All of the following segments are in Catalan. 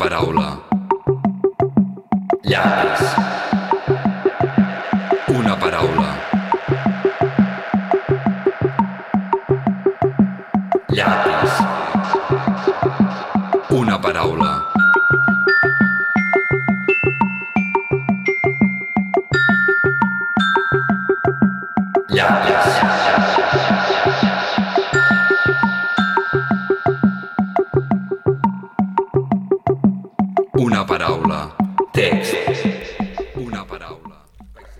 paraula. Llapis.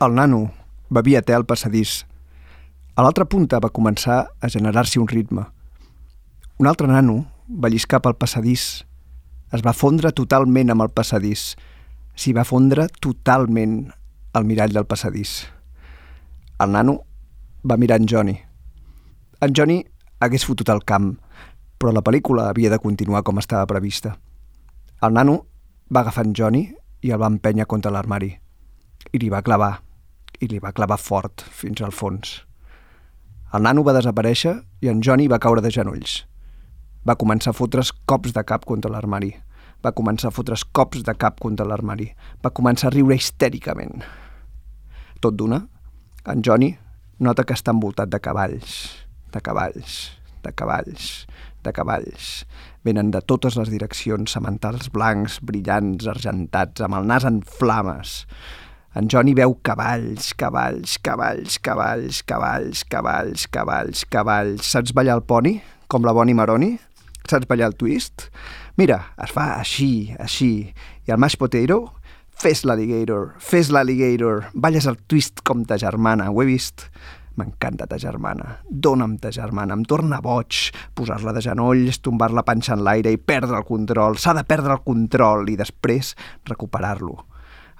El nano bevia te al passadís. A l'altra punta va començar a generar-s'hi un ritme. Un altre nano va lliscar pel passadís. Es va fondre totalment amb el passadís. S'hi va fondre totalment al mirall del passadís. El nano va mirar en Johnny. En Johnny hagués fotut el camp, però la pel·lícula havia de continuar com estava prevista. El nano va agafar en Johnny i el va empènyer contra l'armari. I li va clavar, i li va clavar fort fins al fons. El nano va desaparèixer i en Johnny va caure de genolls. Va començar a fotre's cops de cap contra l'armari. Va començar a fotre's cops de cap contra l'armari. Va començar a riure histèricament. Tot d'una, en Johnny nota que està envoltat de cavalls, de cavalls, de cavalls, de cavalls. Venen de totes les direccions, sementals blancs, brillants, argentats, amb el nas en flames. En Johnny veu cavalls, cavalls, cavalls, cavalls, cavalls, cavalls, cavalls, cavalls. Saps ballar el poni, com la Bonnie Maroni? Saps ballar el twist? Mira, es fa així, així. I el mashed potato? Fes l'alligator, fes l'alligator. Balles el twist com ta germana, ho he vist. M'encanta ta germana. Dóna'm ta germana. Em torna boig. Posar-la de genolls, tombar la panxa en l'aire i perdre el control. S'ha de perdre el control i després recuperar-lo.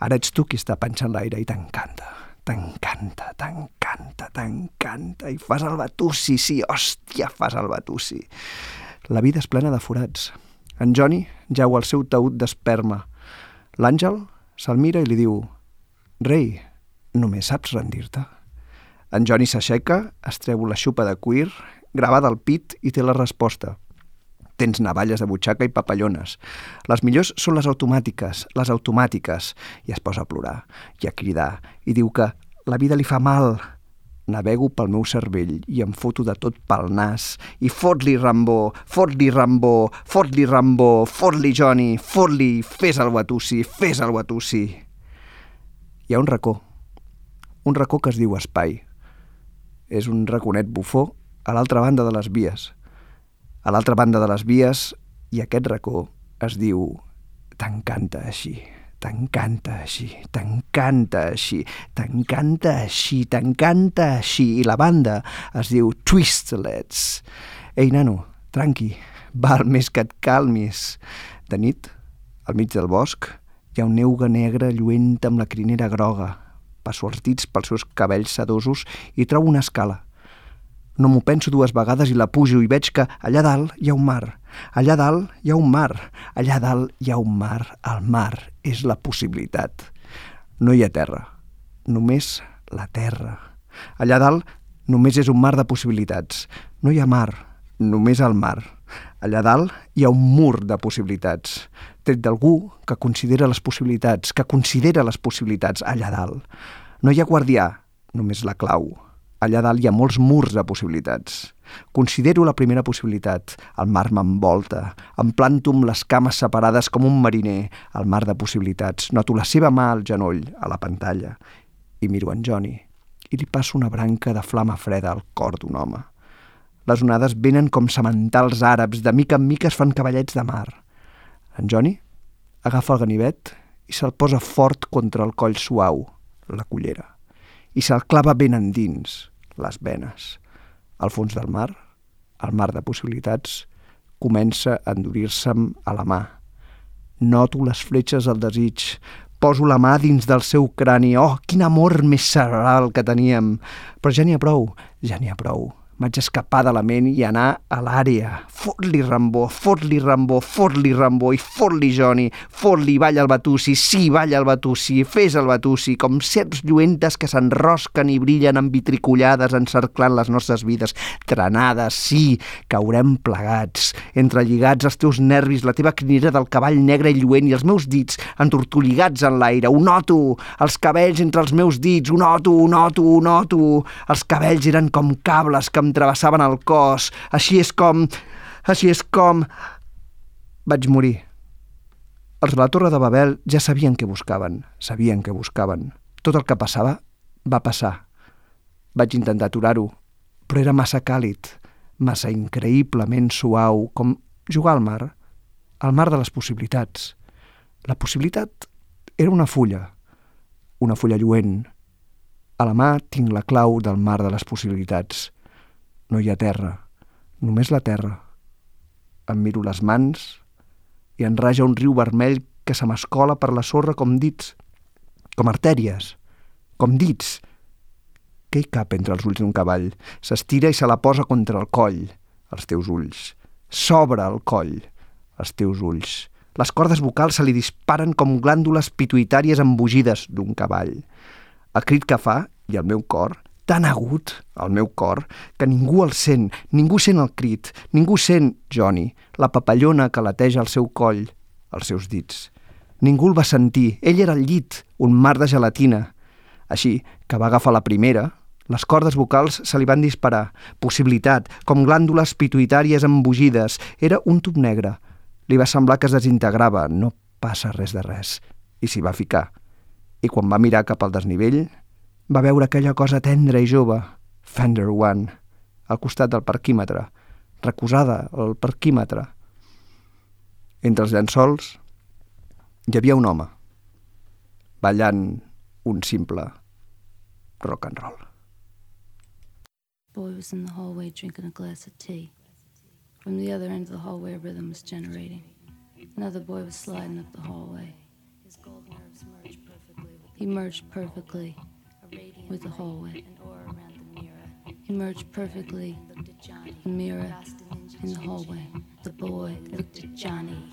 Ara ets tu qui està en l'aire i t'encanta. T'encanta, t'encanta, t'encanta. I fas el batussi, sí, hòstia, fas el batussi. La vida és plena de forats. En Johnny jau al seu taüt d'esperma. L'Àngel se'l mira i li diu «Rei, només saps rendir-te?» En Johnny s'aixeca, es treu la xupa de cuir, gravada al pit i té la resposta. Tens navalles de butxaca i papallones. Les millors són les automàtiques, les automàtiques. I es posa a plorar i a cridar i diu que la vida li fa mal. Navego pel meu cervell i em foto de tot pel nas. I fot-li Rambó, fot-li Rambó, fot-li Rambó, fot-li Johnny, fot-li, fes el batussi, fes el batussi. Hi ha un racó, un racó que es diu espai. És un raconet bufó a l'altra banda de les vies. A l'altra banda de les vies i aquest racó es diu T'encanta així, t'encanta així, t'encanta així, t'encanta així, t'encanta així. I la banda es diu Twistlets. Ei, nano, tranqui, val més que et calmis. De nit, al mig del bosc, hi ha un neuga negre lluent amb la crinera groga, passortits pels seus cabells sedosos i trobo una escala. No m'ho penso dues vegades i la pujo i veig que allà dalt hi ha un mar. Allà dalt hi ha un mar. Allà dalt hi ha un mar. El mar és la possibilitat. No hi ha terra. Només la terra. Allà dalt només és un mar de possibilitats. No hi ha mar. Només el mar. Allà dalt hi ha un mur de possibilitats, tret d'algú que considera les possibilitats, que considera les possibilitats allà dalt. No hi ha guardià, només la clau. Allà dalt hi ha molts murs de possibilitats. Considero la primera possibilitat. El mar m'envolta. Em planto amb les cames separades com un mariner. El mar de possibilitats. Noto la seva mà al genoll, a la pantalla. I miro en Johnny. I li passo una branca de flama freda al cor d'un home. Les onades venen com sementals àrabs, de mica en mica es fan cavallets de mar. En Johnny agafa el ganivet i se'l posa fort contra el coll suau, la cullera, i se'l clava ben endins, les venes. Al fons del mar, el mar de possibilitats, comença a endurir-se'm a la mà. Noto les fletxes del desig, poso la mà dins del seu crani. Oh, quin amor més cerebral que teníem! Però ja n'hi ha prou, ja n'hi ha prou. Vaig escapar de la ment i anar a l'àrea. Fot-li Rambó, fot-li Rambó, fot-li Rambó i fot-li Johnny, fot-li, balla el batussi, sí, balla el batussi, fes el batussi, com serps lluentes que s'enrosquen i brillen envitricollades encerclant les nostres vides. Trenades, sí, caurem plegats, entrelligats els teus nervis, la teva crinera del cavall negre i lluent i els meus dits entortolligats en l'aire. Ho noto, els cabells entre els meus dits, ho noto, ho noto, ho noto. Els cabells eren com cables que em travessaven el cos. Així és com... Així és com... Vaig morir. Els de la Torre de Babel ja sabien què buscaven, sabien què buscaven. Tot el que passava va passar. Vaig intentar aturar-ho, però era massa càlid, massa increïblement suau, com jugar al mar, al mar de les possibilitats. La possibilitat era una fulla, una fulla lluent. A la mà tinc la clau del mar de les possibilitats. No hi ha terra, només la terra. Em miro les mans i en raja un riu vermell que se m'escola per la sorra com dits, com artèries, com dits. Què hi cap entre els ulls d'un cavall? S'estira i se la posa contra el coll, els teus ulls. S'obre el coll, els teus ulls. Les cordes vocals se li disparen com glàndules pituitàries embogides d'un cavall. El crit que fa, i el meu cor, tan agut, el meu cor, que ningú el sent, ningú sent el crit, ningú sent, Johnny, la papallona que lateja al seu coll, als seus dits. Ningú el va sentir, ell era al llit, un mar de gelatina. Així que va agafar la primera, les cordes vocals se li van disparar. Possibilitat, com glàndules pituitàries embogides. Era un tub negre. Li va semblar que es desintegrava. No passa res de res. I s'hi va ficar. I quan va mirar cap al desnivell, va veure aquella cosa tendra i jove, Fender One, al costat del parquímetre, recusada al parquímetre. Entre els llençols hi havia un home, ballant un simple rock and roll. Boy was in the hallway drinking a glass of tea. From the other end of the hallway, a rhythm was generating. Another boy was sliding up the hallway. His gold nerves merged perfectly. He merged perfectly with the hallway. He merged perfectly the mirror in the hallway. The boy looked at Johnny.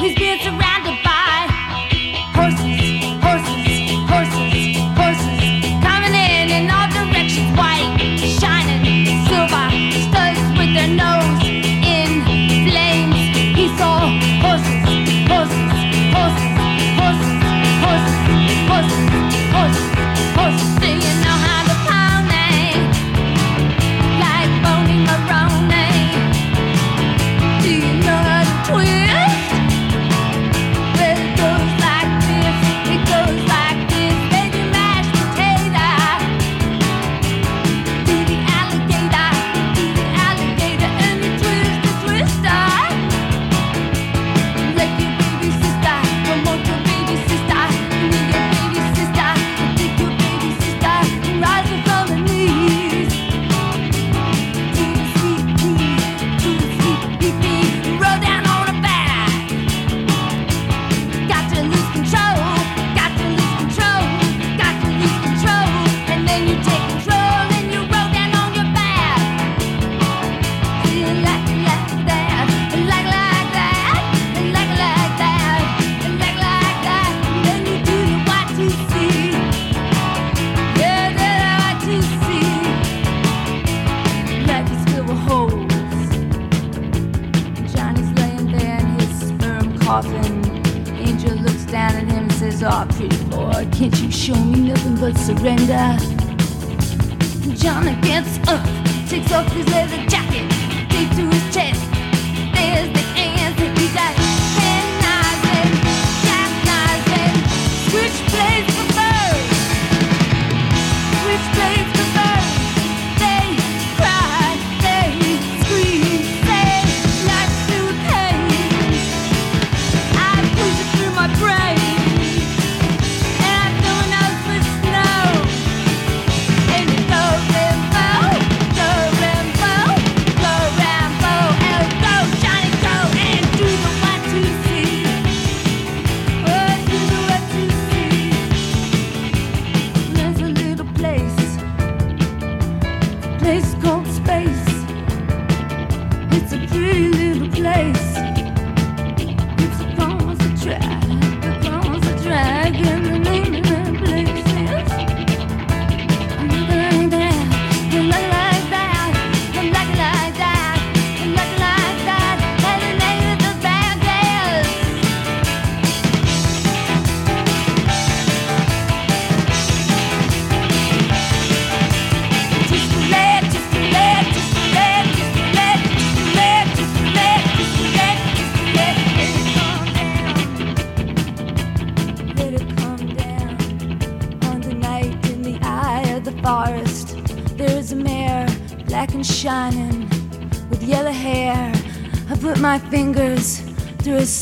he's being surrounded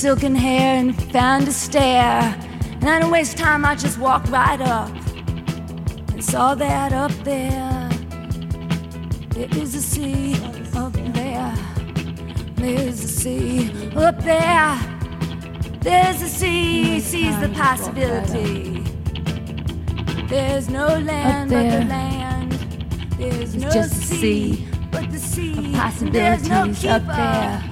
silken hair and found a stair. And I don't waste time, I just walked right up and saw that up there. There is a sea up there. There's a sea up there. There's a sea, sees the possibility. There's no land but the land. There's no sea, but the sea. of There's no possibilities up there.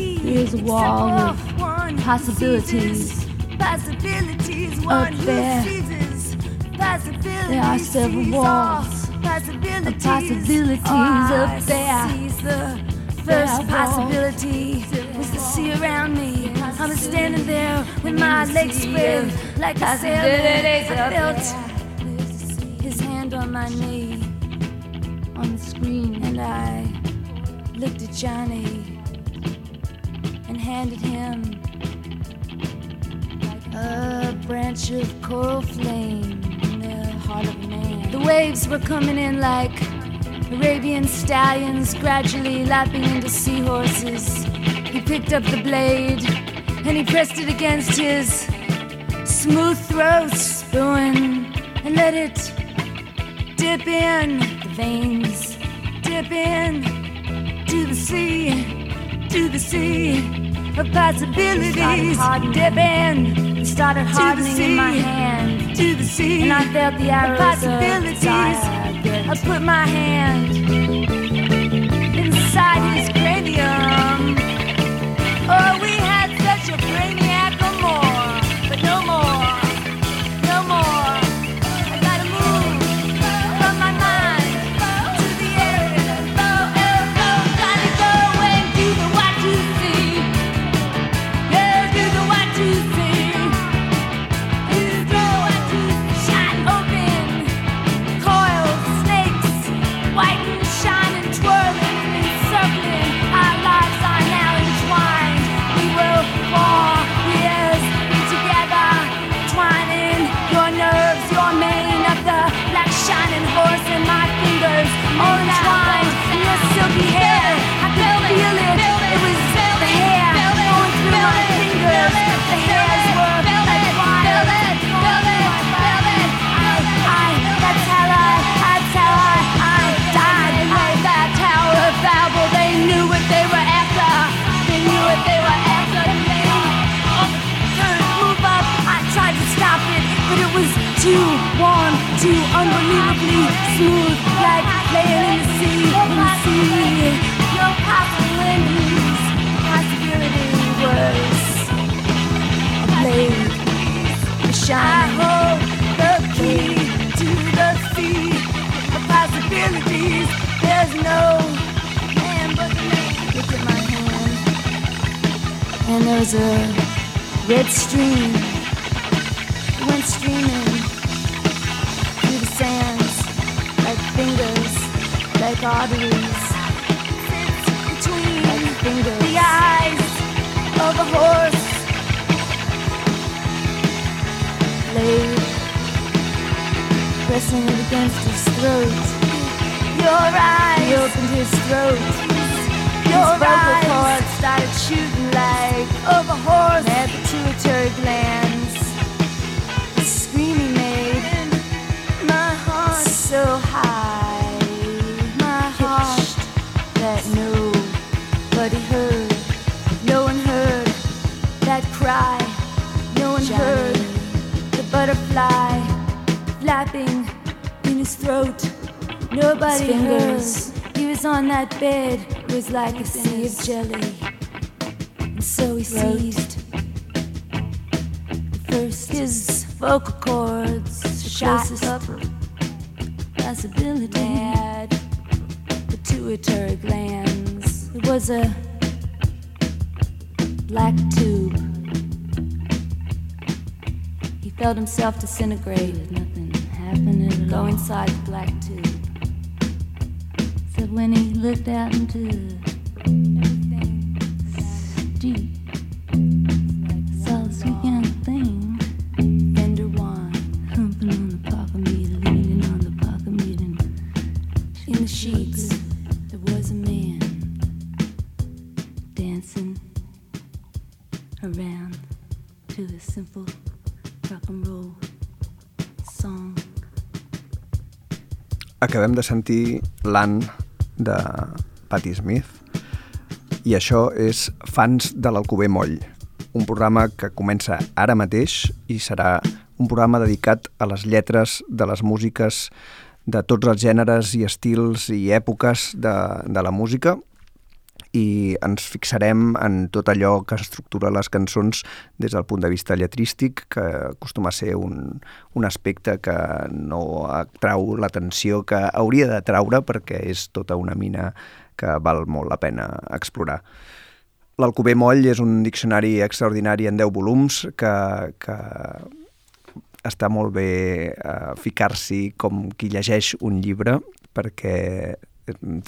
Of the key. There's a except wall for of one who possibilities seizes Possibilities. One who there. seizes Possibilities. There are several sees walls all Possibilities. of possibilities Oh, up I there. seize the There First are possibility was the sea around me. I was standing there with my legs spread like a sailor. Possibilities I up felt his hand on my knee on the screen, and I looked at Johnny and handed him like a branch of coral flame in the heart of man. The waves were coming in like Arabian stallions, gradually lapping into seahorses. He picked up the blade and he pressed it against his smooth throat, spewing, and let it dip in the veins, dip in to the sea, to the sea of possibilities. Dip in, it started hardening in my hand, to the sea, and I felt the arrows of possibilities. I put my hand inside his cranium. Oh, we had such a brainiac too warm, too unbelievably smooth, like laying in the sea, in the sea. No possibilities. Possibility was shine. I hold the key to the sea of possibilities. There's no man but the man. Look at my hand, and there's a red stream. Went streaming like arteries. Between like fingers. the eyes of a horse. Blade pressing it against his throat. Your eyes. He opened his throat. Your his vocal cords started shooting like of a horse. Had pituitary glands. The scream he made. My heart so high. Nobody heard. No one heard that cry. No one heard the butterfly flapping in his throat. Nobody His fingers heard he was on that bed, it was like a sea of jelly. And so he seized first his vocal cords shot up possibility had pituitary glands. It was a black tube. He felt himself disintegrate. Nothing happened. Go inside the black tube. Said when he looked out into everything deep, Acabem de sentir l'Ann de Patti Smith. I això és Fans de l'Alcover Moll, un programa que comença ara mateix i serà un programa dedicat a les lletres de les músiques de tots els gèneres i estils i èpoques de, de la música i ens fixarem en tot allò que estructura les cançons des del punt de vista lletrístic, que acostuma a ser un, un aspecte que no atrau l'atenció que hauria de traure perquè és tota una mina que val molt la pena explorar. L'Alcover Moll és un diccionari extraordinari en 10 volums que, que està molt bé eh, ficar-s'hi com qui llegeix un llibre perquè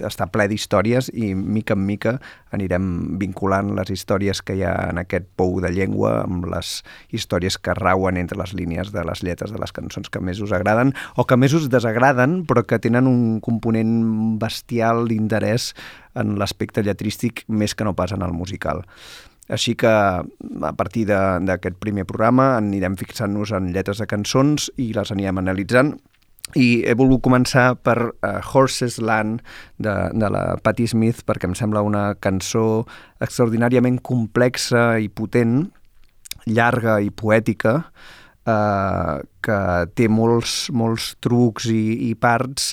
està ple d'històries i mica en mica anirem vinculant les històries que hi ha en aquest pou de llengua amb les històries que rauen entre les línies de les lletres de les cançons que més us agraden o que més us desagraden però que tenen un component bestial d'interès en l'aspecte lletrístic més que no pas en el musical. Així que a partir d'aquest primer programa anirem fixant-nos en lletres de cançons i les anirem analitzant i he volgut començar per uh, Horses Land de, de la Patti Smith perquè em sembla una cançó extraordinàriament complexa i potent, llarga i poètica, eh, que té molts, molts trucs i, i parts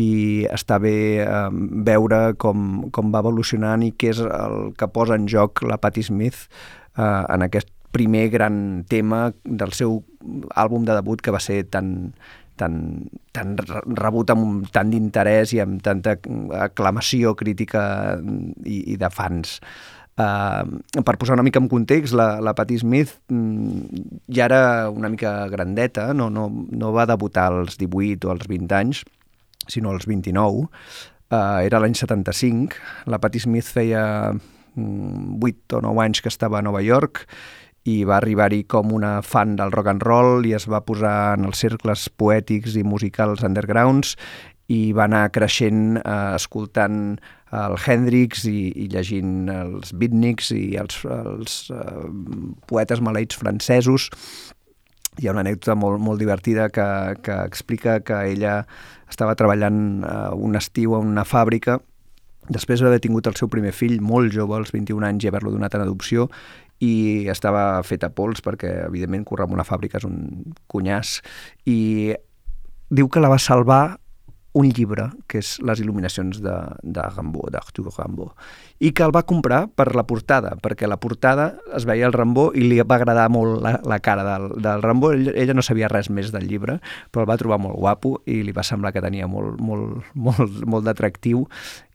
i està bé eh, veure com, com va evolucionant i què és el que posa en joc la Patti Smith eh, en aquest primer gran tema del seu àlbum de debut que va ser tan, tan, tan re- rebut amb tant d'interès i amb tanta aclamació crítica i, i de fans. Uh, per posar una mica en context, la, la Patti Smith mm, ja era una mica grandeta, no, no, no va debutar als 18 o als 20 anys, sinó als 29. Uh, era l'any 75. La Patti Smith feia mm, 8 o 9 anys que estava a Nova York i va arribar-hi com una fan del rock and roll i es va posar en els cercles poètics i musicals undergrounds i va anar creixent eh, escoltant el Hendrix i, i llegint els beatniks i els, els eh, poetes maleïts francesos. Hi ha una anècdota molt, molt divertida que, que explica que ella estava treballant eh, un estiu a una fàbrica després d'haver tingut el seu primer fill molt jove, als 21 anys, i haver-lo donat en adopció, i estava fet a pols perquè, evidentment, currar en una fàbrica és un cunyàs, i diu que la va salvar un llibre, que és Les il·luminacions de, de Rimbaud, d'Arthur Rimbaud, i que el va comprar per la portada, perquè la portada es veia el Rimbaud i li va agradar molt la, la cara del, del Rimbaud. Ella, ella no sabia res més del llibre, però el va trobar molt guapo i li va semblar que tenia molt, molt, molt, molt d'atractiu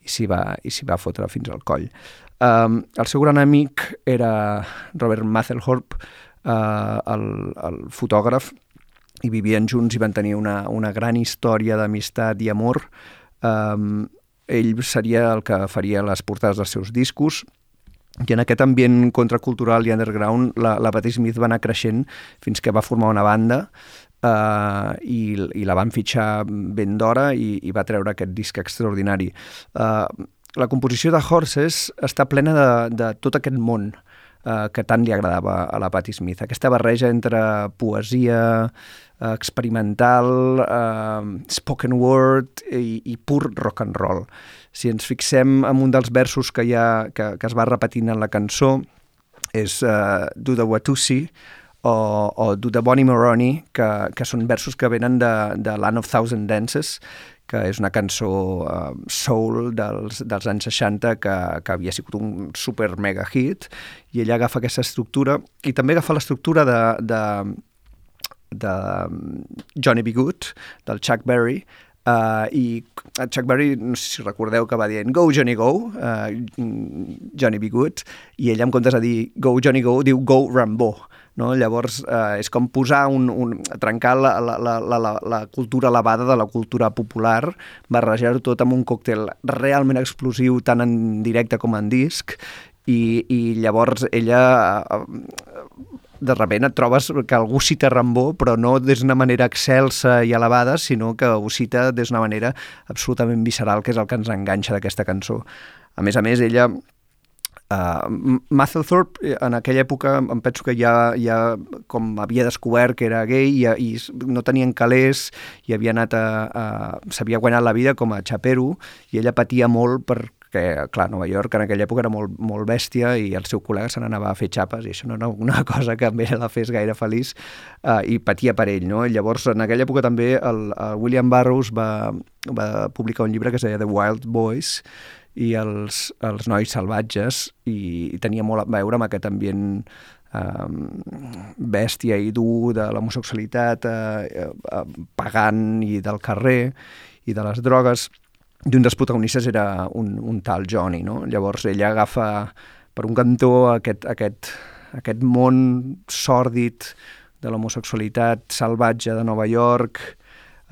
i s'hi va, i va fotre fins al coll. Um, el seu gran amic era Robert Mapplethorpe, uh, el, el fotògraf, i vivien junts i van tenir una, una gran història d'amistat i amor. Um, ell seria el que faria les portades dels seus discos i en aquest ambient contracultural i underground la, la Patti Smith va anar creixent fins que va formar una banda uh, i, i la van fitxar ben d'hora i, i va treure aquest disc extraordinari. Uh, la composició de Horses està plena de, de tot aquest món eh, que tant li agradava a la Patti Smith. Aquesta barreja entre poesia eh, experimental, eh, spoken word i, i pur rock and roll. Si ens fixem en un dels versos que, hi ha, que, que es va repetint en la cançó, és uh, Do the Watusi o, o Do the Bonnie Moroni, que, que són versos que venen de, de Land of Thousand Dances, que és una cançó uh, soul dels, dels anys 60 que, que havia sigut un super mega hit i ella agafa aquesta estructura i també agafa l'estructura de, de, de Johnny B. Good, del Chuck Berry, Uh, I Chuck Berry, no sé si recordeu que va dient Go Johnny Go, uh, Johnny Be Good, i ell en comptes de dir Go Johnny Go, diu Go Rambo. No? Llavors, eh, és com posar un, un, trencar la, la, la, la, la cultura elevada de la cultura popular, barrejar-ho tot amb un còctel realment explosiu, tant en directe com en disc, i, i llavors ella de repent et trobes que algú cita Rambó, però no des d'una manera excelsa i elevada, sinó que ho cita des d'una manera absolutament visceral, que és el que ens enganxa d'aquesta cançó. A més a més, ella Uh, Mathilthorpe, eh, en aquella època, em penso que ja, ja com havia descobert que era gay i, i no tenien calés i havia anat a, a s'havia guanyat la vida com a xapero i ella patia molt per que, clar, Nova York en aquella època era molt, molt bèstia i el seu col·lega se n'anava a fer xapes i això no era una cosa que ella la fes gaire feliç uh, i patia per ell, no? I llavors, en aquella època també el, el William Burroughs va, va publicar un llibre que es deia The Wild Boys i els, els nois salvatges i, i tenia molt a veure amb aquest ambient um, bèstia i dur de l'homosexualitat uh, uh, pagant i del carrer i de les drogues i un dels protagonistes era un, un tal Johnny, no? Llavors ella agafa per un cantó aquest, aquest, aquest món sòrdid de l'homosexualitat salvatge de Nova York,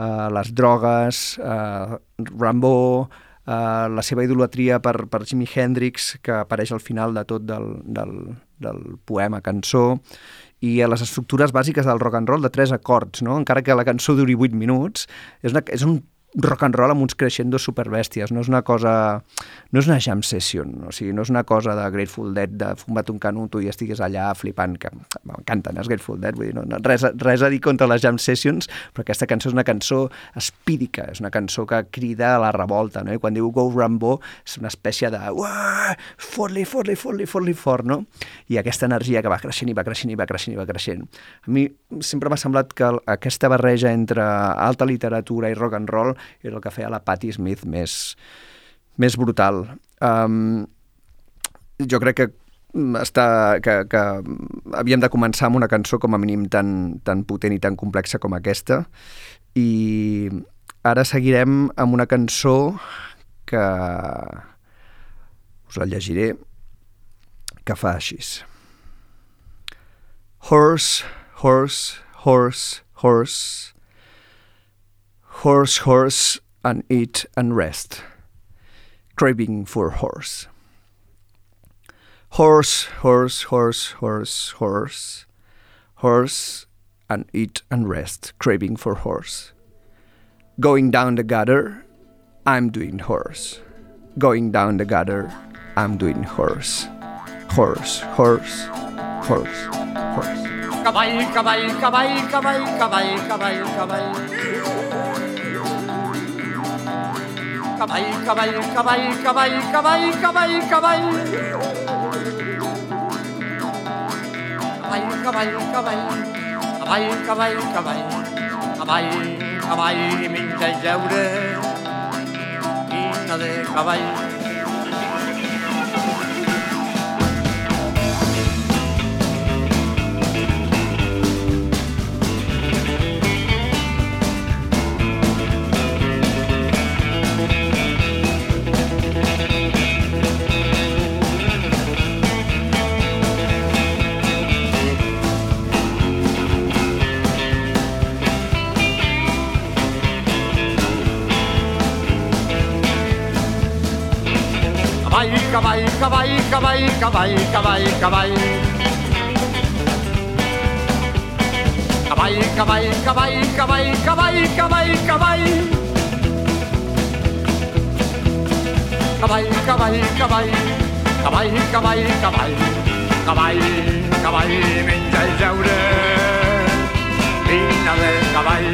eh, les drogues, eh, Rambo, eh, la seva idolatria per, per Jimi Hendrix, que apareix al final de tot del, del, del poema cançó, i a les estructures bàsiques del rock and roll de tres acords, no? encara que la cançó duri 8 minuts, és, una, és un rock and roll amb uns crescendos superbèsties, no és una cosa... no és una jam session, o sigui, no és una cosa de Grateful Dead, de fumat un canuto i estigues allà flipant, que m'encanten els Grateful Dead, vull dir, no, no, res, res a dir contra les jam sessions, però aquesta cançó és una cançó espírica, és una cançó que crida a la revolta, no? I quan diu Go Rambo és una espècie de fot-li, fot-li, fot-li, fot-li fort, no? I aquesta energia que va creixent i va creixent i va creixent i va creixent. A mi sempre m'ha semblat que aquesta barreja entre alta literatura i rock and roll era el que feia la Patti Smith més, més brutal. Um, jo crec que està, que, que havíem de començar amb una cançó com a mínim tan, tan potent i tan complexa com aquesta i ara seguirem amb una cançó que us la llegiré que fa així Horse, horse, horse, horse horse, horse, and eat and rest, craving for horse. Horse, horse, horse, horse, horse, horse, and eat and rest, craving for horse. Going down the gutter, I'm doing horse. Going down the gutter, I'm doing horse. Horse, horse, horse, horse. Cavall, cavall, cavall, cavall, cavall, cavall, cavall. Cavall, cavall, cavall, cavall, cavall, cavall, cavall. Cavall, cavall, cavall, cavall, cavall, cavall, cavall, cavall, menja i jeure, quina de cavall. Cavall, cavall, cavall, cavall, cavall, cavall, cavall. Cavall, cavall, cavall, cavall, cavall, cavall, cavall. Cavall, cavall, cavall, cavall, cavall, cavall, cavall, cavall, menja i jeure, vina de cavall.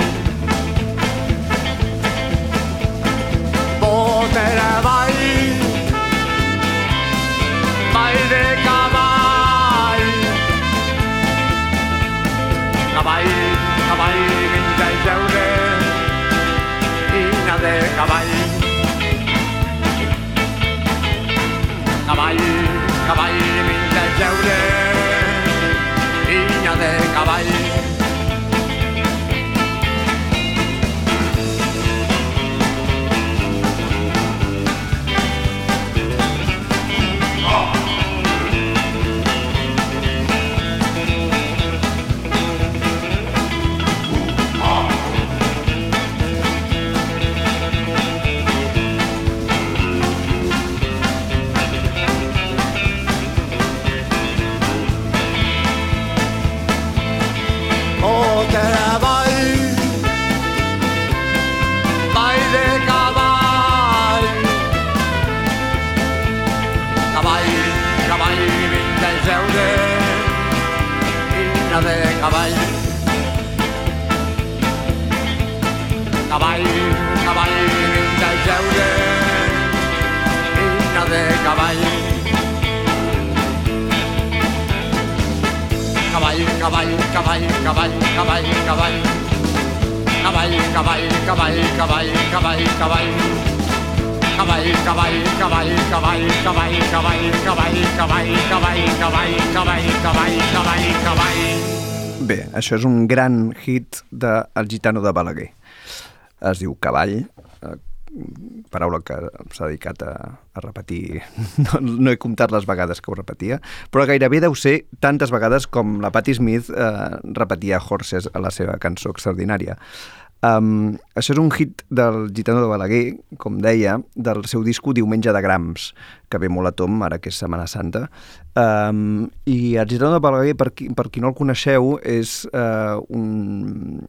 Boter avall, Cavall de cavall. Cavall, cavall, menja i jeure. Quina de cavall. Cavall, cavall, vinga a jeure, vinya de cavall. De cavall. Cavall, cavall, vinga a jeure, vinya de cavall. Cavall, cavall, cavall, cavall, cavall, cavall. Cavall, cavall, cavall, cavall, cavall, cavall. Cavall, cavall, cavall, cavall, cavall, cavall, cavall, cavall, cavall, cavall, cavall, cavall, cavall, cavall. Bé, això és un gran hit de El gitano de Balaguer. Es diu Cavall, eh, paraula que s'ha dedicat a, a repetir. No, no he comptat les vegades que ho repetia, però gairebé deu ser tantes vegades com la Patti Smith eh, repetia Horses a la seva cançó extraordinària. Um, això és un hit del Gitano de Balaguer, com deia, del seu disco Diumenge de Grams, que ve molt a tom, ara que és Setmana Santa. Um, I el Gitano de Balaguer, per qui, per qui no el coneixeu, és uh, un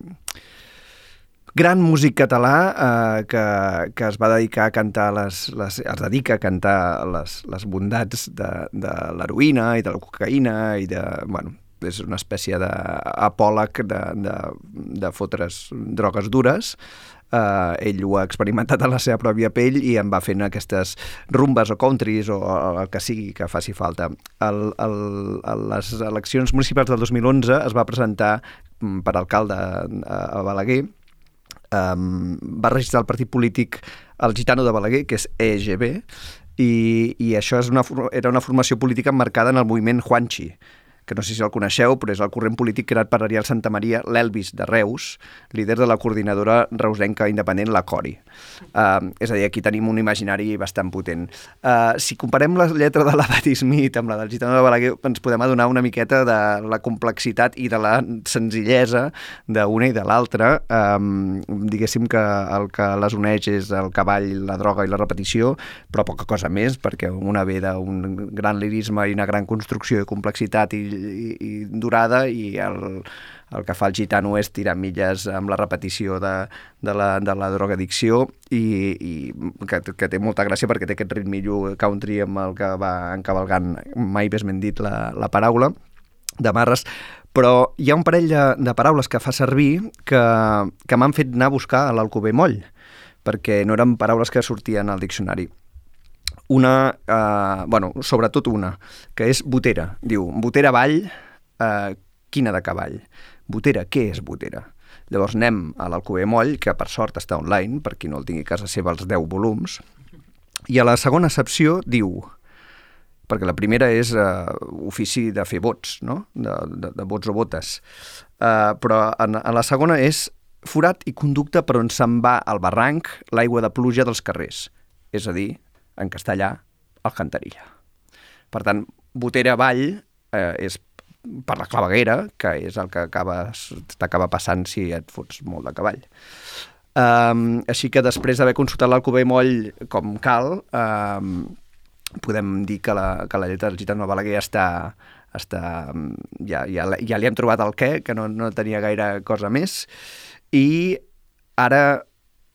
gran músic català eh, que, que es va dedicar a cantar les, les, es dedica a cantar les, les bondats de, de l'heroïna i de la cocaïna i de, bueno, és una espècie d'apòleg de, de, de fotre's drogues dures. Uh, ell ho ha experimentat a la seva pròpia pell i en va fent aquestes rumbes o countries o el que sigui que faci falta. El, el, a les eleccions municipals del 2011 es va presentar mm, per alcalde a, a Balaguer. Um, va registrar el partit polític el Gitano de Balaguer, que és EGB, i, i això és una, era una formació política emmarcada en el moviment Juanchi, que no sé si el coneixeu, però és el corrent polític creat per Ariel Santamaria, l'Elvis de Reus, líder de la coordinadora reusenca independent, la Cori. Uh, és a dir, aquí tenim un imaginari bastant potent. Uh, si comparem la lletra de la Patti Smith amb la del Gitano de Balaguer, ens podem adonar una miqueta de la complexitat i de la senzillesa d'una i de l'altra. Um, diguéssim que el que les uneix és el cavall, la droga i la repetició, però poca cosa més, perquè una ve d'un gran lirisme i una gran construcció i complexitat i, i, i durada, i el, el que fa el gitano és tirar milles amb la repetició de, de, la, de la drogadicció i, i que, que té molta gràcia perquè té aquest ritmillo country amb el que va encavalgant, mai més ben dit, la, la paraula de Marres, però hi ha un parell de, de paraules que fa servir que, que m'han fet anar a buscar a l'Alcover Moll, perquè no eren paraules que sortien al diccionari. Una, eh, bueno, sobretot una, que és botera. Diu, botera avall, eh, quina de cavall. Botera, què és botera? Llavors anem a l'Alcover Moll, que per sort està online, per qui no el tingui a casa seva els 10 volums, i a la segona accepció diu, perquè la primera és uh, ofici de fer vots, no? de, de, de vots o votes. Uh, però en, en la segona és forat i conducte per on se'n va al barranc l'aigua de pluja dels carrers, és a dir, en castellà, Alcantarilla. Per tant, Botera Vall eh, és per la claveguera, que és el que t'acaba passant si et fots molt de cavall. Um, així que després d'haver consultat l'Alcover Moll com cal, um, podem dir que la, que la lletra del Gitano Balaguer està, està, ja, ja, ja li hem trobat el què, que no, no tenia gaire cosa més, i ara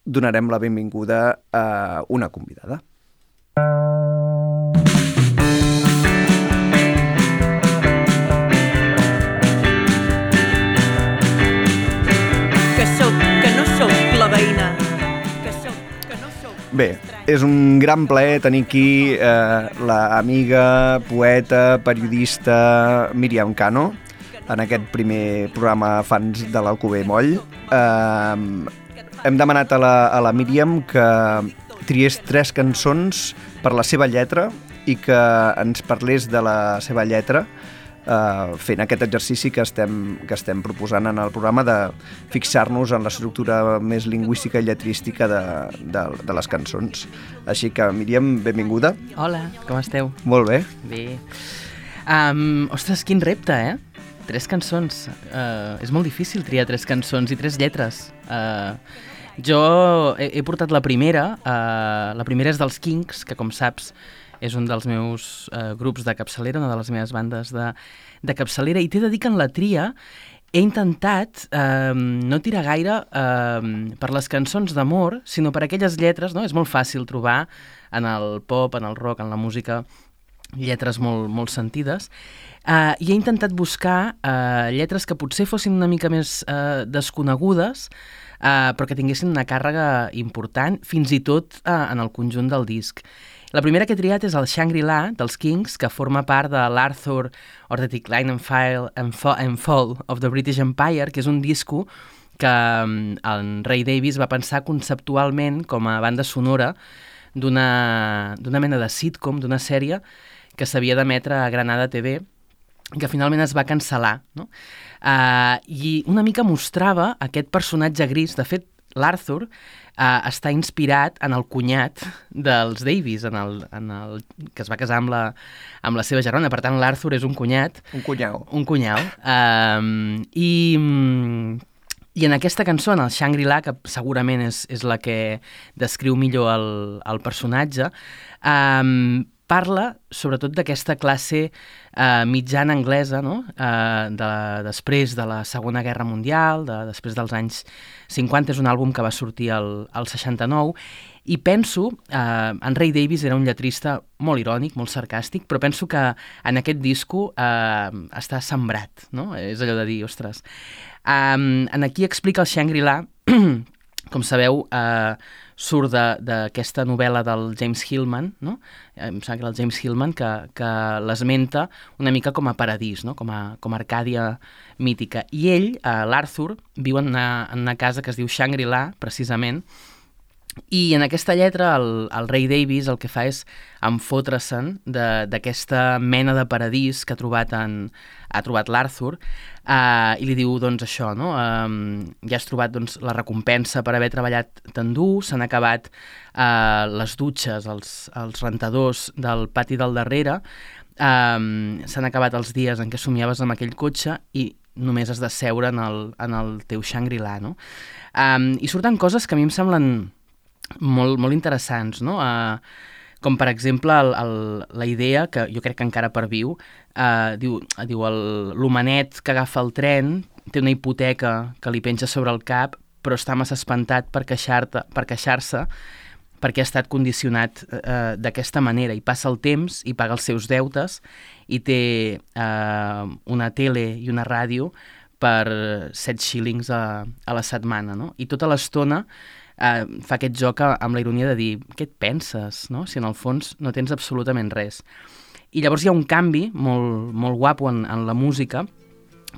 donarem la benvinguda a una convidada. Bé, és un gran plaer tenir aquí eh, l'amiga, poeta, periodista Míriam Cano en aquest primer programa fans de l'Alcover Moll. Eh, hem demanat a la, a la Míriam que triés tres cançons per la seva lletra i que ens parlés de la seva lletra eh, fent aquest exercici que estem, que estem proposant en el programa de fixar-nos en l'estructura més lingüística i lletrística de, de, de les cançons. Així que, Míriam, benvinguda. Hola, com esteu? Molt bé. Bé. Um, ostres, quin repte, eh? Tres cançons. Uh, és molt difícil triar tres cançons i tres lletres. Uh, jo he, he portat la primera. Uh, la primera és dels Kings, que com saps és un dels meus uh, grups de capçalera, una de les meves bandes de, de capçalera, i t'he de dir que en la tria he intentat eh, no tirar gaire eh, per les cançons d'amor, sinó per aquelles lletres, no? És molt fàcil trobar en el pop, en el rock, en la música, lletres molt, molt sentides, uh, i he intentat buscar uh, lletres que potser fossin una mica més uh, desconegudes, uh, però que tinguessin una càrrega important, fins i tot uh, en el conjunt del disc. La primera que he triat és el Shangri-La dels Kings, que forma part de l'Arthur or the Decline and, File and, Fall, and Fall of the British Empire, que és un disco que um, en Ray Davis va pensar conceptualment com a banda sonora d'una mena de sitcom, d'una sèrie que s'havia d'emetre a Granada TV que finalment es va cancel·lar. No? Uh, I una mica mostrava aquest personatge gris. De fet, l'Arthur uh, està inspirat en el cunyat dels Davis, en el, en el, que es va casar amb la, amb la seva germana. Per tant, l'Arthur és un cunyat. Un cunyau. Un cunyau. Um, I... I en aquesta cançó, en el Shangri-La, que segurament és, és la que descriu millor el, el personatge, um, parla sobretot d'aquesta classe eh, mitjana anglesa, no? eh, de, després de la Segona Guerra Mundial, de, després dels anys 50, és un àlbum que va sortir al, al 69, i penso, eh, en Ray Davis era un lletrista molt irònic, molt sarcàstic, però penso que en aquest disco eh, està sembrat, no? És allò de dir, ostres... Um, en aquí explica el Shangri-La, com sabeu, eh, surt d'aquesta novel·la del James Hillman, no? Eh, em sembla que era el James Hillman, que, que l'esmenta una mica com a paradís, no? com, a, com a Arcàdia mítica. I ell, eh, l'Arthur, viu en una, en una casa que es diu Shangri-La, precisament, i en aquesta lletra el, el rei Davis el que fa és enfotre-se'n d'aquesta mena de paradís que ha trobat, en, ha trobat l'Arthur eh, i li diu doncs això, no? eh, ja has trobat doncs, la recompensa per haver treballat tan dur, s'han acabat eh, les dutxes, els, els rentadors del pati del darrere, eh, s'han acabat els dies en què somiaves amb aquell cotxe i només has de seure en el, en el teu Shangri-La, no? Um, I surten coses que a mi em semblen molt, molt interessants, no? Uh, com per exemple el, el, la idea, que jo crec que encara perviu, uh, diu, diu l'homenet que agafa el tren té una hipoteca que li penja sobre el cap, però està massa espantat per queixar-se per queixar perquè ha estat condicionat eh, d'aquesta manera i passa el temps i paga els seus deutes i té eh, una tele i una ràdio per 7 shillings a, a la setmana, no? I tota l'estona eh, fa aquest joc amb la ironia de dir què et penses, no? si en el fons no tens absolutament res. I llavors hi ha un canvi molt, molt guapo en, en la música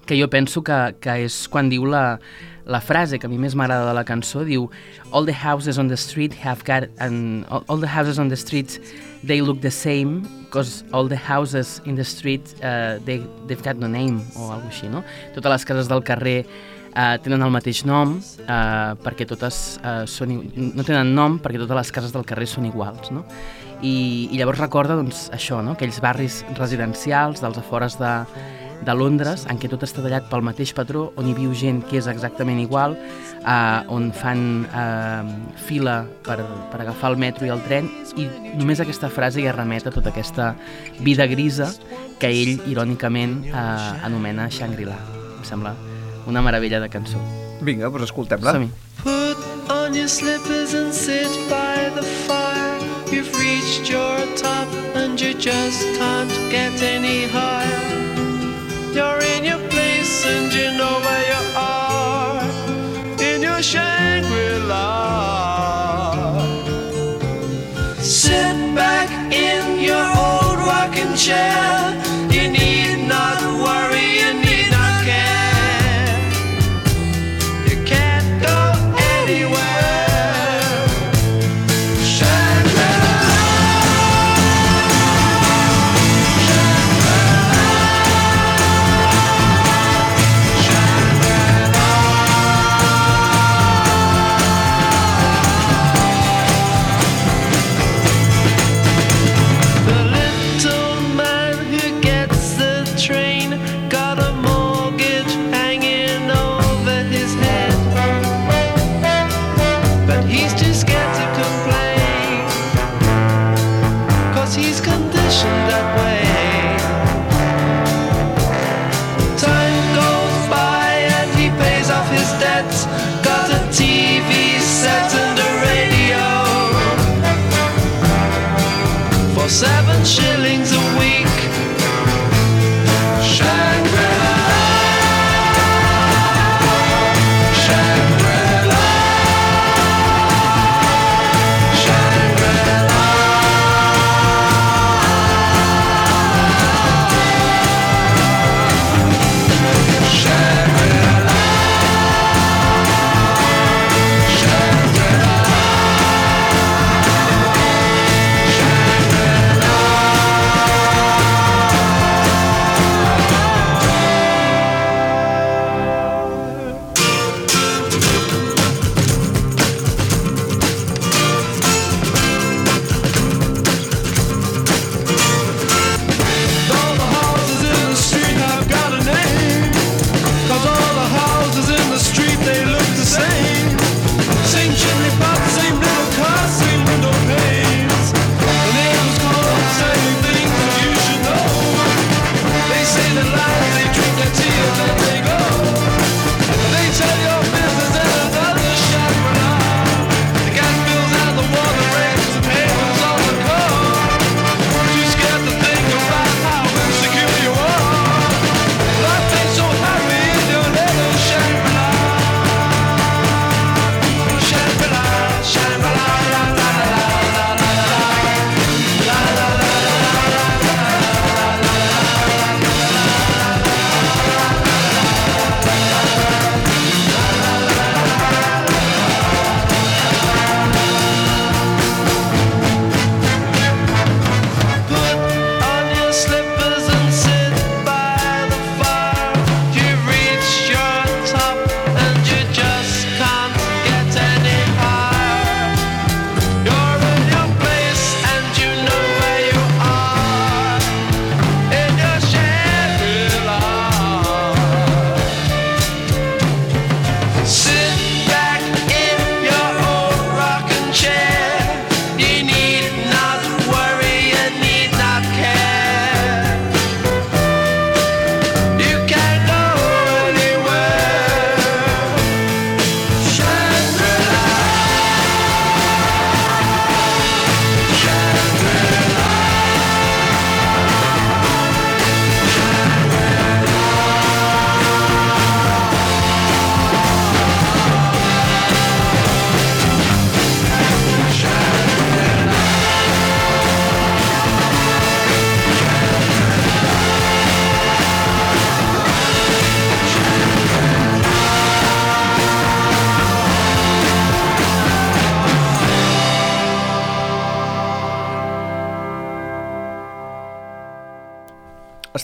que jo penso que, que és quan diu la, la frase que a mi més m'agrada de la cançó, diu All the houses on the street have got and all, all the houses on the streets they look the same because all the houses in the street uh, they, they've got no name o alguna així, no? Totes les cases del carrer eh, tenen el mateix nom eh, perquè totes eh, són, no tenen nom perquè totes les cases del carrer són iguals, no? I, i llavors recorda doncs, això, no? aquells barris residencials dels afores de, de Londres, en què tot està tallat pel mateix patró, on hi viu gent que és exactament igual, eh, on fan eh, fila per, per agafar el metro i el tren, i només aquesta frase ja remet a tota aquesta vida grisa que ell, irònicament, eh, anomena Shangri-La. Em sembla una meravella de cançó. Vinga, doncs escoltem-la. Som-hi. Put on your slippers and sit by the fire. You've reached your top and you just can't get any higher. You're in your place and you know where you are. In your Shangri-La. Sit back in your old rocking chair.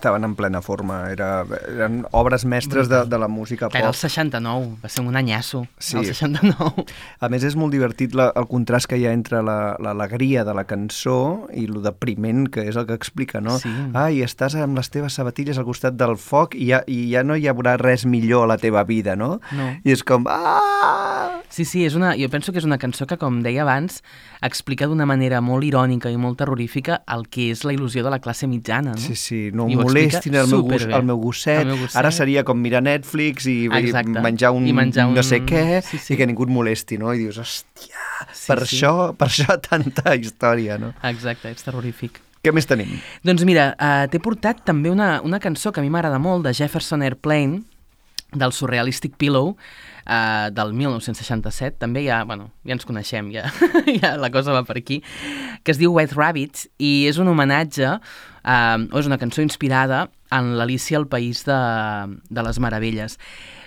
Estaven en plena forma. Era, eren obres mestres de, de la música Que era el pop. 69, va ser un anyasso, Sí. el 69. A més, és molt divertit la, el contrast que hi ha entre la- l'alegria de la cançó i lo depriment que és el que explica, no? Sí. Ai, estàs amb les teves sabatilles al costat del foc i ja, i ja no hi haurà res millor a la teva vida, no? No. I és com... Ah! Sí, sí, és una, jo penso que és una cançó que, com deia abans, explica d'una manera molt irònica i molt terrorífica el que és la il·lusió de la classe mitjana, no? Sí, sí, no I ho molestin el meu, gos, el meu gosset. El meu gosset. Ara seria com mirar Netflix i, i menjar un, I menjar no un- sé què sí, sí. i que ningú et molesti, no? I dius, hòstia, Sí, per, sí. Això, per això tanta història, no? Exacte, és terrorífic. Què més tenim? Doncs mira, uh, t'he portat també una, una cançó que a mi m'agrada molt, de Jefferson Airplane, del Surrealistic Pillow, uh, del 1967. També ja, bueno, ja ens coneixem, ja, ja la cosa va per aquí, que es diu White Rabbit, i és un homenatge, uh, o és una cançó inspirada en l'Alícia al País de, de les Meravelles.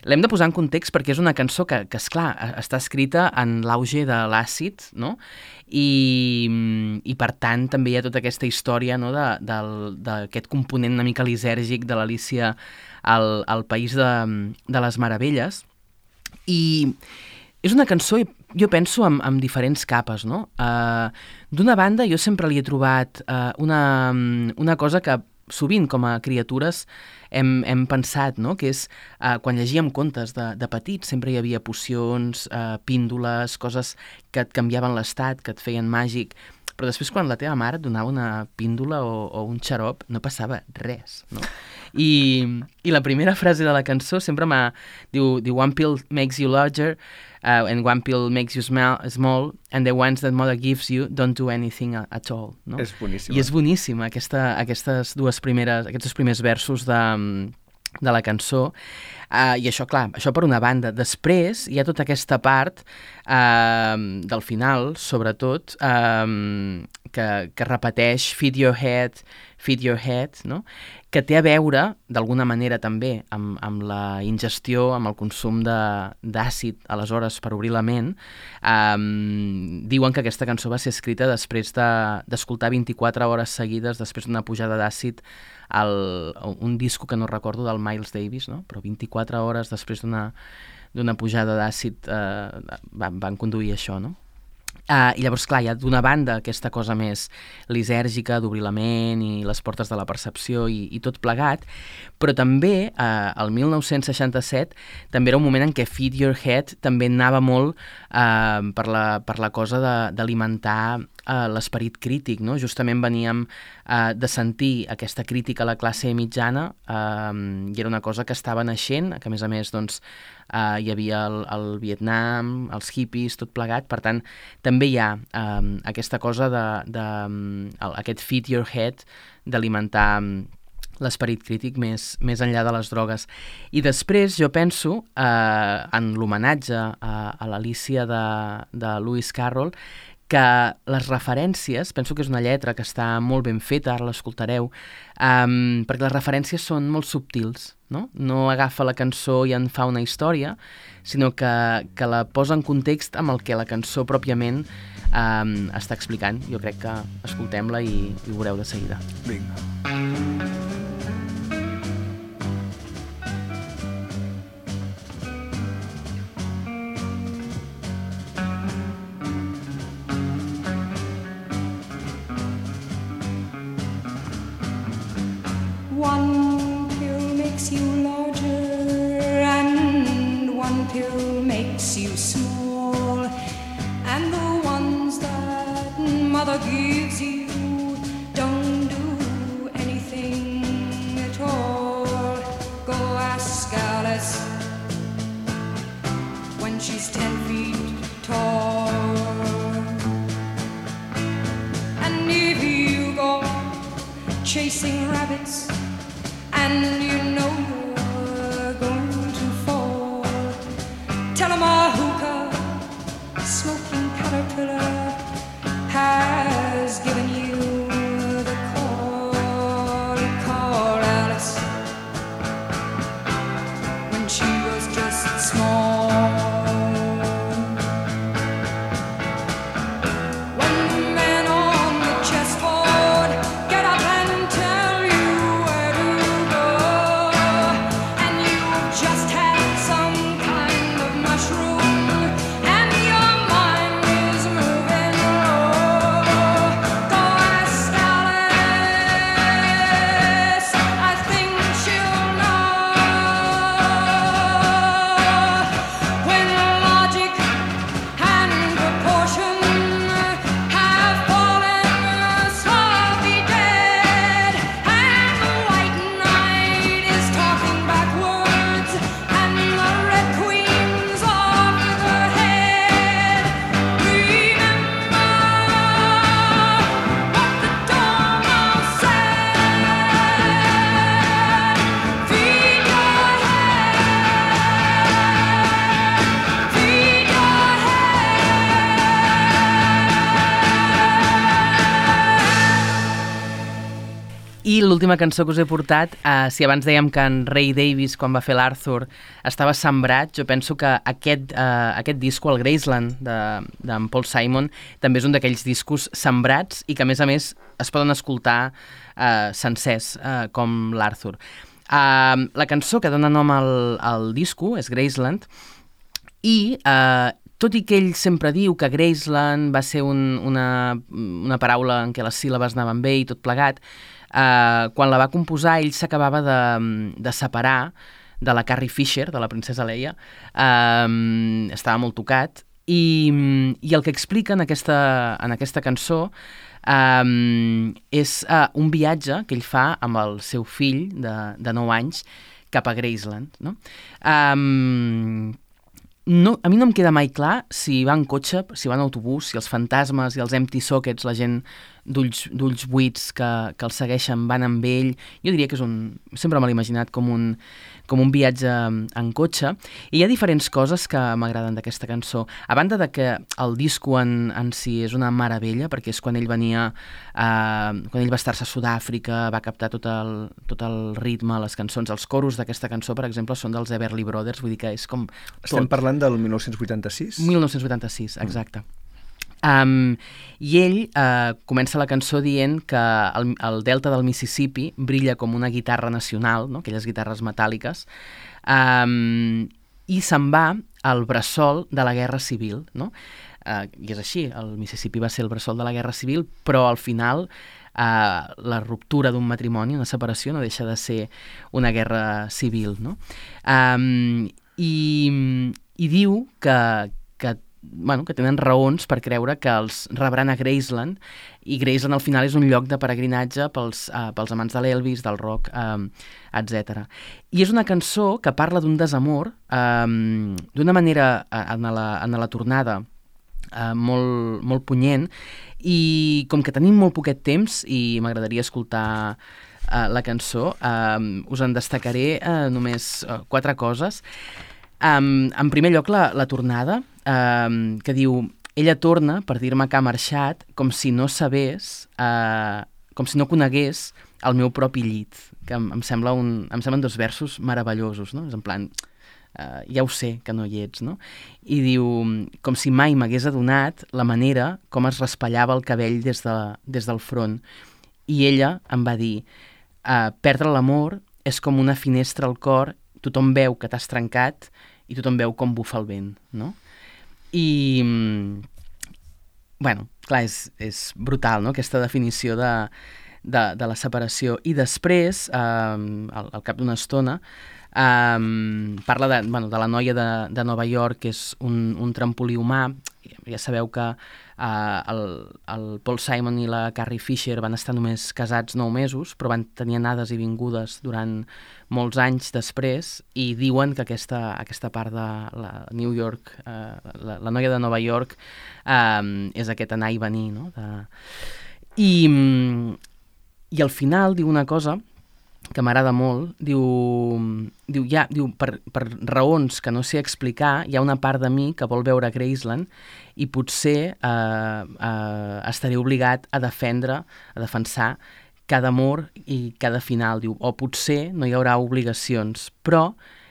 L'hem de posar en context perquè és una cançó que, que esclar, està escrita en l'auge de l'àcid, no? I, i per tant també hi ha tota aquesta història no, d'aquest component una mica lisèrgic de l'Alícia al, al País de, de les Meravelles. I és una cançó, jo penso, amb, amb diferents capes, no? Uh, D'una banda, jo sempre li he trobat uh, una, una cosa que sovint com a criatures hem, hem pensat, no? que és uh, quan llegíem contes de, de petits sempre hi havia pocions, uh, píndoles, coses que et canviaven l'estat, que et feien màgic, però després quan la teva mare et donava una píndola o, o un xarop no passava res, no? I, I la primera frase de la cançó sempre m'ha... Diu, diu, one pill makes you larger uh, and one pill makes you smell, small and the ones that mother gives you don't do anything a- at all, no? És boníssima. I és boníssima aquesta, aquestes dues primeres, aquests dos primers versos de, de la cançó. Uh, I això, clar, això per una banda. Després hi ha tota aquesta part uh, del final, sobretot, um, que, que repeteix feed your head, feed your head, no? que té a veure, d'alguna manera també, amb, amb la ingestió, amb el consum de- d'àcid, aleshores, per obrir la ment. Um, diuen que aquesta cançó va ser escrita després de- d'escoltar 24 hores seguides, després d'una pujada d'àcid, al, un disco que no recordo del Miles Davis, no? però 24 hores després d'una pujada d'àcid eh, van, van conduir això, no? Uh, I llavors, clar, hi ha d'una banda aquesta cosa més lisèrgica d'obrir la ment i les portes de la percepció i, i tot plegat, però també, uh, el 1967, també era un moment en què Feed Your Head també anava molt uh, per, la, per la cosa d'alimentar uh, l'esperit crític, no? Justament veníem uh, de sentir aquesta crítica a la classe mitjana uh, i era una cosa que estava naixent, que a més a més, doncs, uh, hi havia el, el Vietnam, els hippies, tot plegat, per tant, també hi ha um, aquesta cosa de, de el, aquest feed your head d'alimentar um, l'esperit crític més, més enllà de les drogues. I després jo penso eh, en l'homenatge a, a l'Alicia de, de Lewis Carroll que les referències, penso que és una lletra que està molt ben feta, ara l'escoltareu, um, perquè les referències són molt subtils, no? No agafa la cançó i en fa una història, sinó que, que la posa en context amb el que la cançó pròpiament um, està explicant. Jo crec que escoltem-la i, i ho veureu de seguida. Vinga. One pill makes you larger, and one pill makes you small. And the ones that mother gives you don't do anything at all. Go ask Alice when she's ten feet tall. And if you go chasing rabbits l'última cançó que us he portat. Uh, si abans dèiem que en Ray Davis, quan va fer l'Arthur, estava sembrat, jo penso que aquest, uh, aquest disco, el Graceland, d'en de, Paul Simon, també és un d'aquells discos sembrats i que, a més a més, es poden escoltar uh, sencers, uh, com l'Arthur. Uh, la cançó que dona nom al, al disco és Graceland i uh, tot i que ell sempre diu que Graceland va ser un, una, una paraula en què les síl·labes anaven bé i tot plegat, eh, quan la va composar ell s'acabava de, de separar de la Carrie Fisher, de la princesa Leia, eh, estava molt tocat, i, i el que explica en aquesta, en aquesta cançó um, és uh, un viatge que ell fa amb el seu fill de, de 9 anys cap a Graceland. No? Um, no, a mi no em queda mai clar si va en cotxe, si va en autobús, si els fantasmes i els empty sockets, la gent d'ulls buits que, que el segueixen van amb ell. Jo diria que és un... Sempre me l'he imaginat com un, com un viatge en cotxe. I hi ha diferents coses que m'agraden d'aquesta cançó. A banda de que el disco en, en si és una meravella, perquè és quan ell venia... Eh, quan ell va estar-se a Sud-àfrica, va captar tot el, tot el ritme, les cançons. Els coros d'aquesta cançó, per exemple, són dels Everly Brothers, vull dir que és com... Estem tot. parlant del 1986? 1986, exacte. Mm. Um, I ell uh, comença la cançó dient que el, el delta del Mississippi brilla com una guitarra nacional, no? aquelles guitarres metàl·liques, um, i se'n va al bressol de la Guerra Civil. No? Uh, I és així, el Mississippi va ser el bressol de la Guerra Civil, però al final uh, la ruptura d'un matrimoni, una separació, no deixa de ser una guerra civil. No? Um, i, I diu que, que bueno, que tenen raons per creure que els rebran a Graceland i Graceland al final és un lloc de peregrinatge pels, uh, pels amants de l'Elvis, del rock, um, etc. I és una cançó que parla d'un desamor um, d'una manera en, la, en la tornada uh, molt, molt punyent i com que tenim molt poquet temps i m'agradaria escoltar uh, la cançó, uh, us en destacaré uh, només uh, quatre coses. Um, en primer lloc, la, la tornada, um, que diu ella torna per dir-me que ha marxat com si no sabés, uh, com si no conegués el meu propi llit, que em, em, sembla un, em semblen dos versos meravellosos, no? És en plan, uh, ja ho sé que no hi ets, no? I diu, com si mai m'hagués adonat la manera com es raspallava el cabell des, de, des del front. I ella em va dir, uh, perdre l'amor és com una finestra al cor, tothom veu que t'has trencat i tothom veu com bufa el vent, no? I, bueno, clar, és, és brutal, no?, aquesta definició de, de, de la separació. I després, eh, al, al cap d'una estona, eh, parla de, bueno, de la noia de, de Nova York, que és un, un trampolí humà. Ja sabeu que Uh, el, el Paul Simon i la Carrie Fisher van estar només casats nou mesos, però van tenir anades i vingudes durant molts anys després i diuen que aquesta, aquesta part de la New York, uh, la, la noia de Nova York, um, és aquest anar i venir. No? De... I, I al final diu una cosa que m'agrada molt, diu, diu, ja, diu per, per raons que no sé explicar, hi ha una part de mi que vol veure Graceland i potser eh, eh, estaré obligat a defendre, a defensar cada amor i cada final, diu, o potser no hi haurà obligacions, però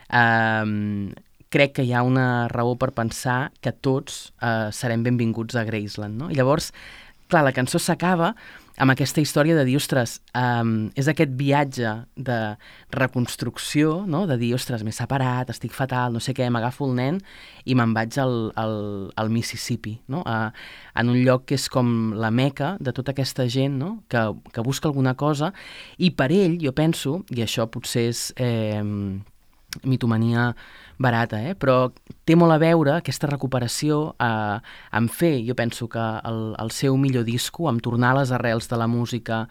eh, crec que hi ha una raó per pensar que tots eh, serem benvinguts a Graceland, no? I llavors, clar, la cançó s'acaba amb aquesta història de dir, ostres, um, és aquest viatge de reconstrucció, no? de dir, ostres, m'he separat, estic fatal, no sé què, m'agafo el nen i me'n vaig al, al, al Mississippi, no? a, en un lloc que és com la meca de tota aquesta gent no? que, que busca alguna cosa i per ell, jo penso, i això potser és eh, mitomania barata, eh? però té molt a veure aquesta recuperació eh, amb fer, jo penso que el, el seu millor disco, amb tornar a les arrels de la música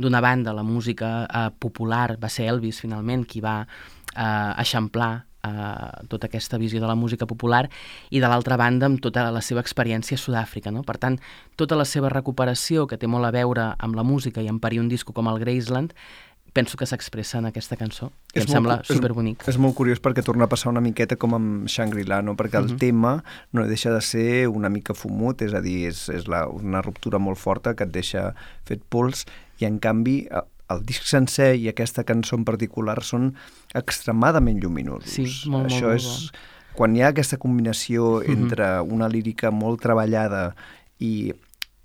d'una banda, la música eh, popular, va ser Elvis finalment qui va eh, eixamplar eh, tota aquesta visió de la música popular i de l'altra banda amb tota la seva experiència a Sud-àfrica. No? Per tant, tota la seva recuperació que té molt a veure amb la música i amb parir un disco com el Graceland penso que s'expressa en aquesta cançó i És em molt sembla cu- és- superbonic. És molt curiós perquè torna a passar una miqueta com amb Shangri-La, no? perquè el Mhm. tema no deixa de ser una mica fumut, és a dir, és, és la, una ruptura molt forta que et deixa fet pols i en canvi el disc sencer i aquesta cançó en particular són extremadament lluminosos. Sí, molt, molt, Això molt és... Quan hi ha aquesta combinació entre una lírica molt treballada i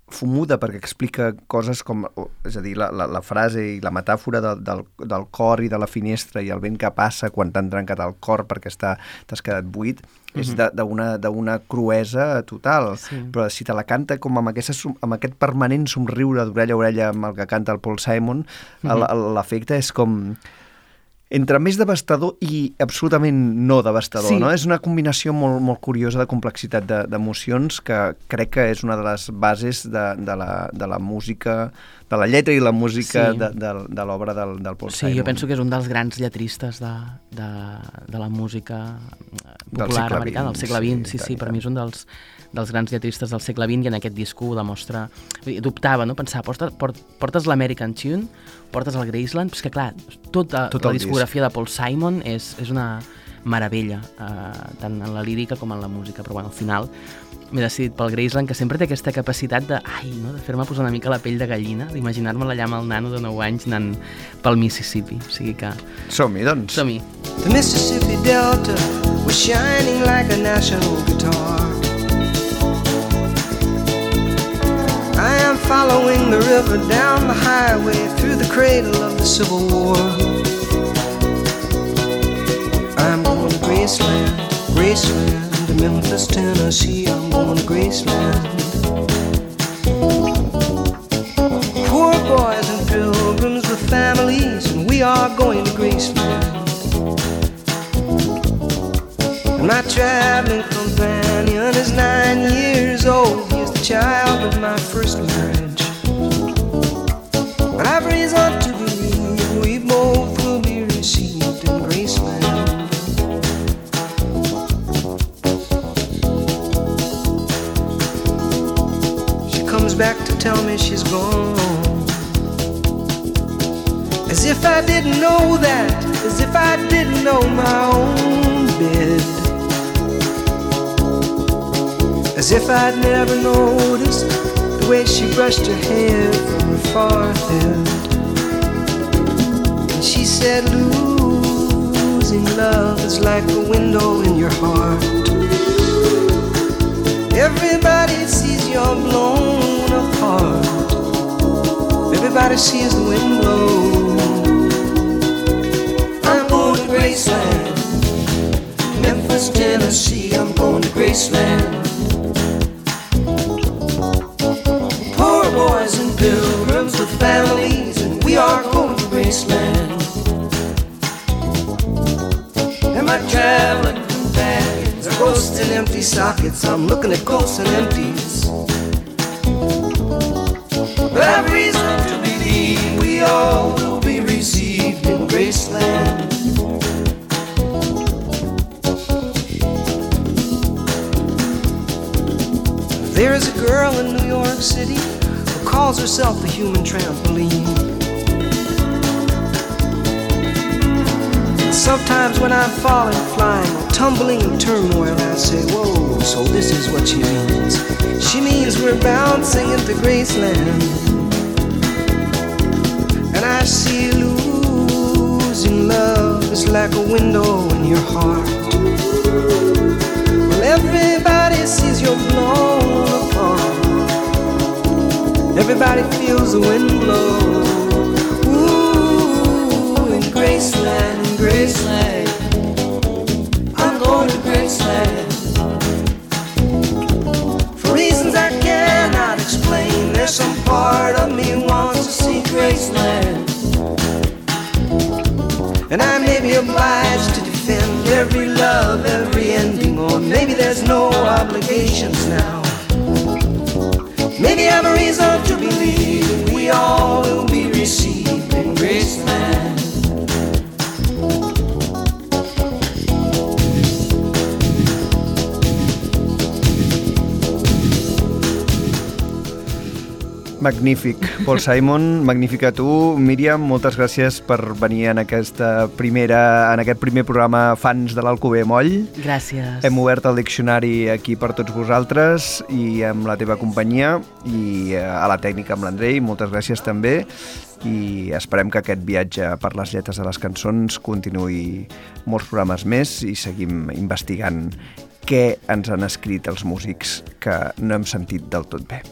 fumuda perquè explica coses com, és a dir, la, la, la frase i la metàfora del, del, del cor i de la finestra i el vent que passa quan t'han trencat el cor perquè t'has quedat buit, és de- d'una d'una cruesa total. Sí. Però si te la canta com amb, aquesta, amb aquest permanent somriure d'orella a orella amb el que canta el Paul Simon, el- el- l'efecte és com entre més devastador i absolutament no devastador, Sí. no? És una combinació molt, molt curiosa de complexitat de- d'emocions que crec que és una de les bases de, de, la, de la música, de la lletra i la música Sí. de, de, de l'obra del, del Paul Sí, Simon. jo penso que és un dels grans lletristes de, de, de la música eh, Del popular segle americana, del segle XX, sí, sí, sí, per i mi és un dels, dels grans lletristes del segle XX i en aquest disc ho demostra... Dubtava, no? Pensava, portes, port, portes l'American Tune, portes el Graceland, però és que clar, tota Tot la discografia de Paul Simon és, és una meravella, eh, tant en la lírica com en la música, però bueno, al final m'he decidit pel Graceland, que sempre té aquesta capacitat de, ai, no, de fer-me posar una mica la pell de gallina, d'imaginar-me la llama al nano de 9 anys anant pel Mississippi. O sigui que Som-hi, doncs. som-hi. The Mississippi Delta was shining like a national guitar. I am following the river down the highway through the cradle of the Civil War. Graceland, Graceland, Memphis, Tennessee. I'm going to Graceland. Poor boys and pilgrims with families, and we are going to Graceland. And my traveling companion is nine years old. He is the child of my first marriage. I'd never noticed the way she brushed her hair from her forehead. And she said, Losing love is like a window in your heart. Everybody sees you're blown apart. Everybody sees the wind blow. I'm going to Graceland, Memphis, Tennessee. I'm going to Graceland. Graceland. And my traveling companions are in empty sockets. I'm looking at ghosts and empties. But I've reason to believe we all will be received in Graceland. There is a girl in New York City who calls herself the human trampoline. Sometimes when I'm falling, flying, tumbling in turmoil, I say, Whoa, so this is what she means. She means we're bouncing into Graceland. And I see losing love is like a window in your heart. Well, everybody sees you're blown apart. Everybody feels the wind blow. Graceland, I'm going to. For reasons I cannot explain, there's some part of me wants to see. And I may be obliged to defend every love, every ending, or maybe there's no obligations now. Maybe I have a reason to believe we all Magnífic. Paul Simon, magnífica tu. Míriam, moltes gràcies per venir en, aquesta primera, en aquest primer programa Fans de l'Alcover Moll. Gràcies. Hem obert el diccionari aquí per tots vosaltres i amb la teva companyia i eh, a la tècnica amb l'Andrei, moltes gràcies també i esperem que aquest viatge per les lletres de les cançons continuï molts programes més i seguim investigant què ens han escrit els músics que no hem sentit del tot bé.